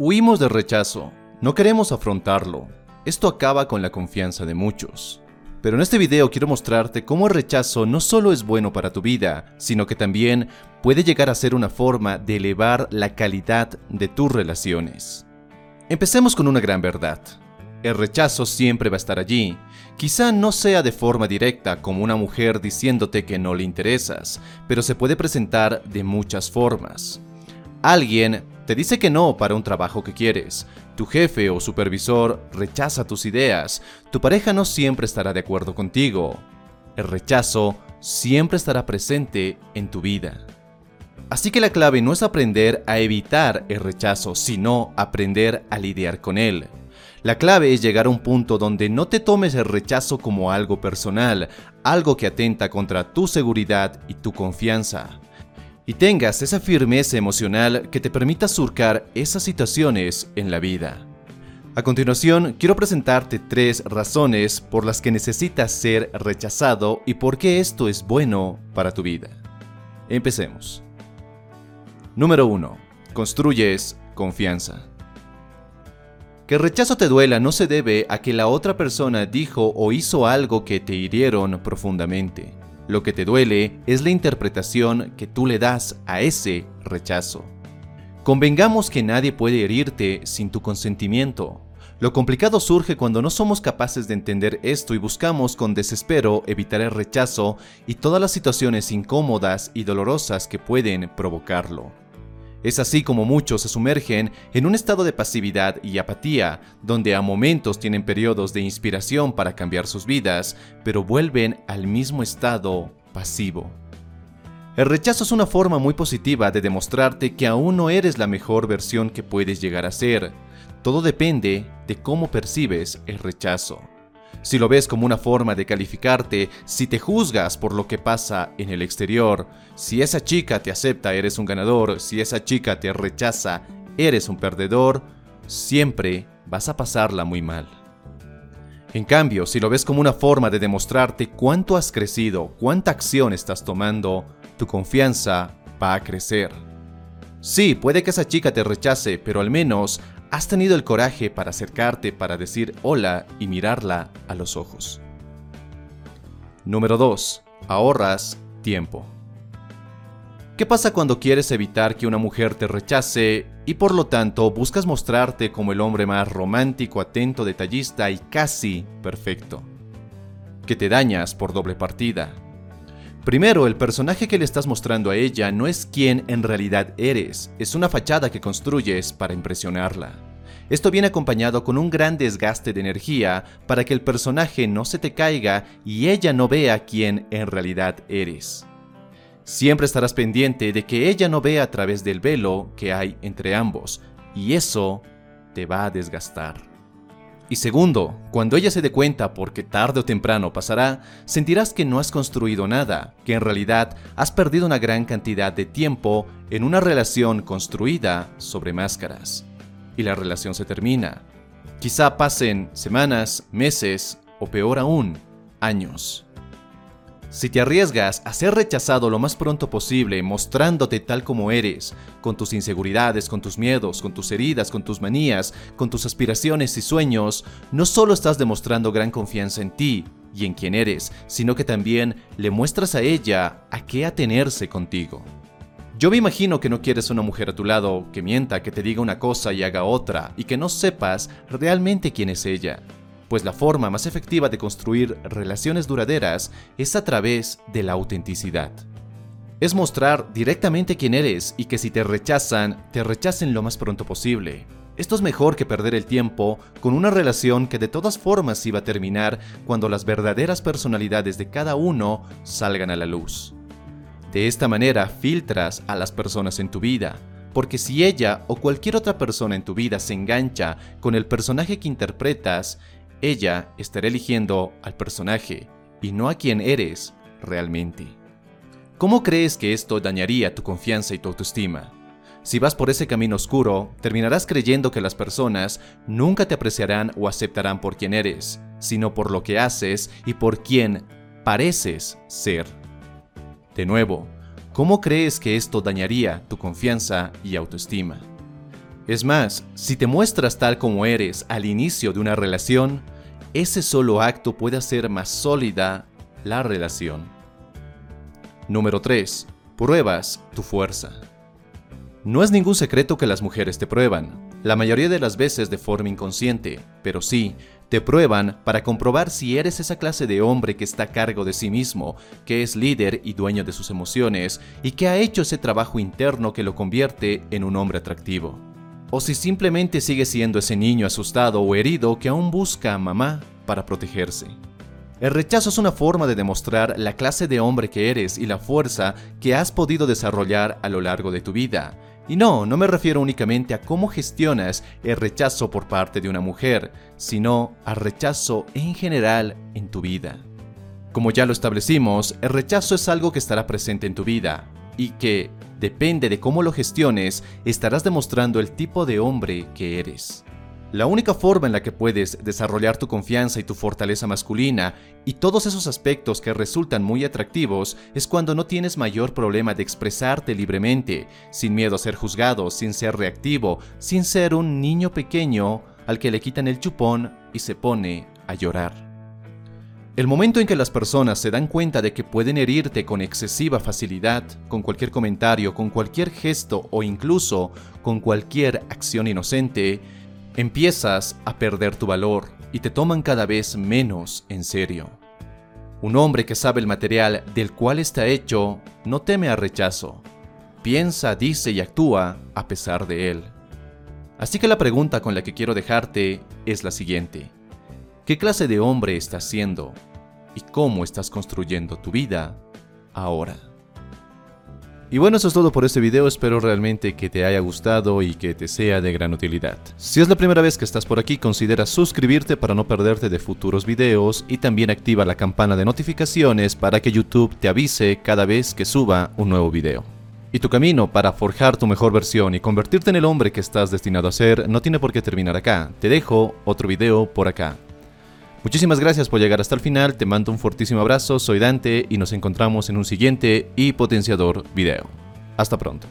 Huimos del rechazo, no queremos afrontarlo. Esto acaba con la confianza de muchos. Pero en este video quiero mostrarte cómo el rechazo no solo es bueno para tu vida, sino que también puede llegar a ser una forma de elevar la calidad de tus relaciones. Empecemos con una gran verdad. El rechazo siempre va a estar allí. Quizá no sea de forma directa como una mujer diciéndote que no le interesas, pero se puede presentar de muchas formas. Alguien te dice que no para un trabajo que quieres. Tu jefe o supervisor rechaza tus ideas. Tu pareja no siempre estará de acuerdo contigo. El rechazo siempre estará presente en tu vida. Así que la clave no es aprender a evitar el rechazo, sino aprender a lidiar con él. La clave es llegar a un punto donde no te tomes el rechazo como algo personal, algo que atenta contra tu seguridad y tu confianza y tengas esa firmeza emocional que te permita surcar esas situaciones en la vida. A continuación, quiero presentarte tres razones por las que necesitas ser rechazado y por qué esto es bueno para tu vida. Empecemos. Número 1. Construyes confianza. Que el rechazo te duela no se debe a que la otra persona dijo o hizo algo que te hirieron profundamente. Lo que te duele es la interpretación que tú le das a ese rechazo. Convengamos que nadie puede herirte sin tu consentimiento. Lo complicado surge cuando no somos capaces de entender esto y buscamos con desespero evitar el rechazo y todas las situaciones incómodas y dolorosas que pueden provocarlo. Es así como muchos se sumergen en un estado de pasividad y apatía, donde a momentos tienen periodos de inspiración para cambiar sus vidas, pero vuelven al mismo estado pasivo. El rechazo es una forma muy positiva de demostrarte que aún no eres la mejor versión que puedes llegar a ser. Todo depende de cómo percibes el rechazo si lo ves como una forma de calificarte, si te juzgas por lo que pasa en el exterior, si esa chica te acepta, eres un ganador, si esa chica te rechaza, eres un perdedor, siempre vas a pasarla muy mal. En cambio, si lo ves como una forma de demostrarte cuánto has crecido, cuánta acción estás tomando, tu confianza va a crecer. Sí, puede que esa chica te rechace, pero al menos has tenido el coraje para acercarte para decir hola y mirarla a los ojos. Número 2. Ahorras tiempo. ¿Qué pasa cuando quieres evitar que una mujer te rechace y por lo tanto buscas mostrarte como el hombre más romántico, atento, detallista y casi perfecto? Que te dañas por doble partida. Primero, el personaje que le estás mostrando a ella no es quien en realidad eres, es una fachada que construyes para impresionarla. Esto viene acompañado con un gran desgaste de energía para que el personaje no se te caiga y ella no vea quién en realidad eres. Siempre estarás pendiente de que ella no vea a través del velo que hay entre ambos, y eso te va a desgastar. Y segundo, cuando ella se dé cuenta, porque tarde o temprano pasará, sentirás que no has construido nada, que en realidad has perdido una gran cantidad de tiempo en una relación construida sobre máscaras. Y la relación se termina. Quizá pasen semanas, meses o peor aún, años. Si te arriesgas a ser rechazado lo más pronto posible, mostrándote tal como eres, con tus inseguridades, con tus miedos, con tus heridas, con tus manías, con tus aspiraciones y sueños, no solo estás demostrando gran confianza en ti y en quien eres, sino que también le muestras a ella a qué atenerse contigo. Yo me imagino que no quieres una mujer a tu lado que mienta, que te diga una cosa y haga otra, y que no sepas realmente quién es ella pues la forma más efectiva de construir relaciones duraderas es a través de la autenticidad. Es mostrar directamente quién eres y que si te rechazan, te rechacen lo más pronto posible. Esto es mejor que perder el tiempo con una relación que de todas formas iba a terminar cuando las verdaderas personalidades de cada uno salgan a la luz. De esta manera filtras a las personas en tu vida, porque si ella o cualquier otra persona en tu vida se engancha con el personaje que interpretas, ella estará eligiendo al personaje y no a quien eres realmente. ¿Cómo crees que esto dañaría tu confianza y tu autoestima? Si vas por ese camino oscuro, terminarás creyendo que las personas nunca te apreciarán o aceptarán por quien eres, sino por lo que haces y por quien pareces ser. De nuevo, ¿cómo crees que esto dañaría tu confianza y autoestima? Es más, si te muestras tal como eres al inicio de una relación, ese solo acto puede hacer más sólida la relación. Número 3. Pruebas tu fuerza. No es ningún secreto que las mujeres te prueban, la mayoría de las veces de forma inconsciente, pero sí, te prueban para comprobar si eres esa clase de hombre que está a cargo de sí mismo, que es líder y dueño de sus emociones, y que ha hecho ese trabajo interno que lo convierte en un hombre atractivo. O si simplemente sigue siendo ese niño asustado o herido que aún busca a mamá para protegerse. El rechazo es una forma de demostrar la clase de hombre que eres y la fuerza que has podido desarrollar a lo largo de tu vida, y no, no me refiero únicamente a cómo gestionas el rechazo por parte de una mujer, sino al rechazo en general en tu vida. Como ya lo establecimos, el rechazo es algo que estará presente en tu vida y que, depende de cómo lo gestiones, estarás demostrando el tipo de hombre que eres. La única forma en la que puedes desarrollar tu confianza y tu fortaleza masculina y todos esos aspectos que resultan muy atractivos es cuando no tienes mayor problema de expresarte libremente, sin miedo a ser juzgado, sin ser reactivo, sin ser un niño pequeño al que le quitan el chupón y se pone a llorar. El momento en que las personas se dan cuenta de que pueden herirte con excesiva facilidad, con cualquier comentario, con cualquier gesto o incluso con cualquier acción inocente, Empiezas a perder tu valor y te toman cada vez menos en serio. Un hombre que sabe el material del cual está hecho no teme a rechazo. Piensa, dice y actúa a pesar de él. Así que la pregunta con la que quiero dejarte es la siguiente. ¿Qué clase de hombre estás siendo? ¿Y cómo estás construyendo tu vida ahora? Y bueno, eso es todo por este video, espero realmente que te haya gustado y que te sea de gran utilidad. Si es la primera vez que estás por aquí, considera suscribirte para no perderte de futuros videos y también activa la campana de notificaciones para que YouTube te avise cada vez que suba un nuevo video. Y tu camino para forjar tu mejor versión y convertirte en el hombre que estás destinado a ser no tiene por qué terminar acá. Te dejo otro video por acá. Muchísimas gracias por llegar hasta el final, te mando un fortísimo abrazo, soy Dante y nos encontramos en un siguiente y potenciador video. Hasta pronto.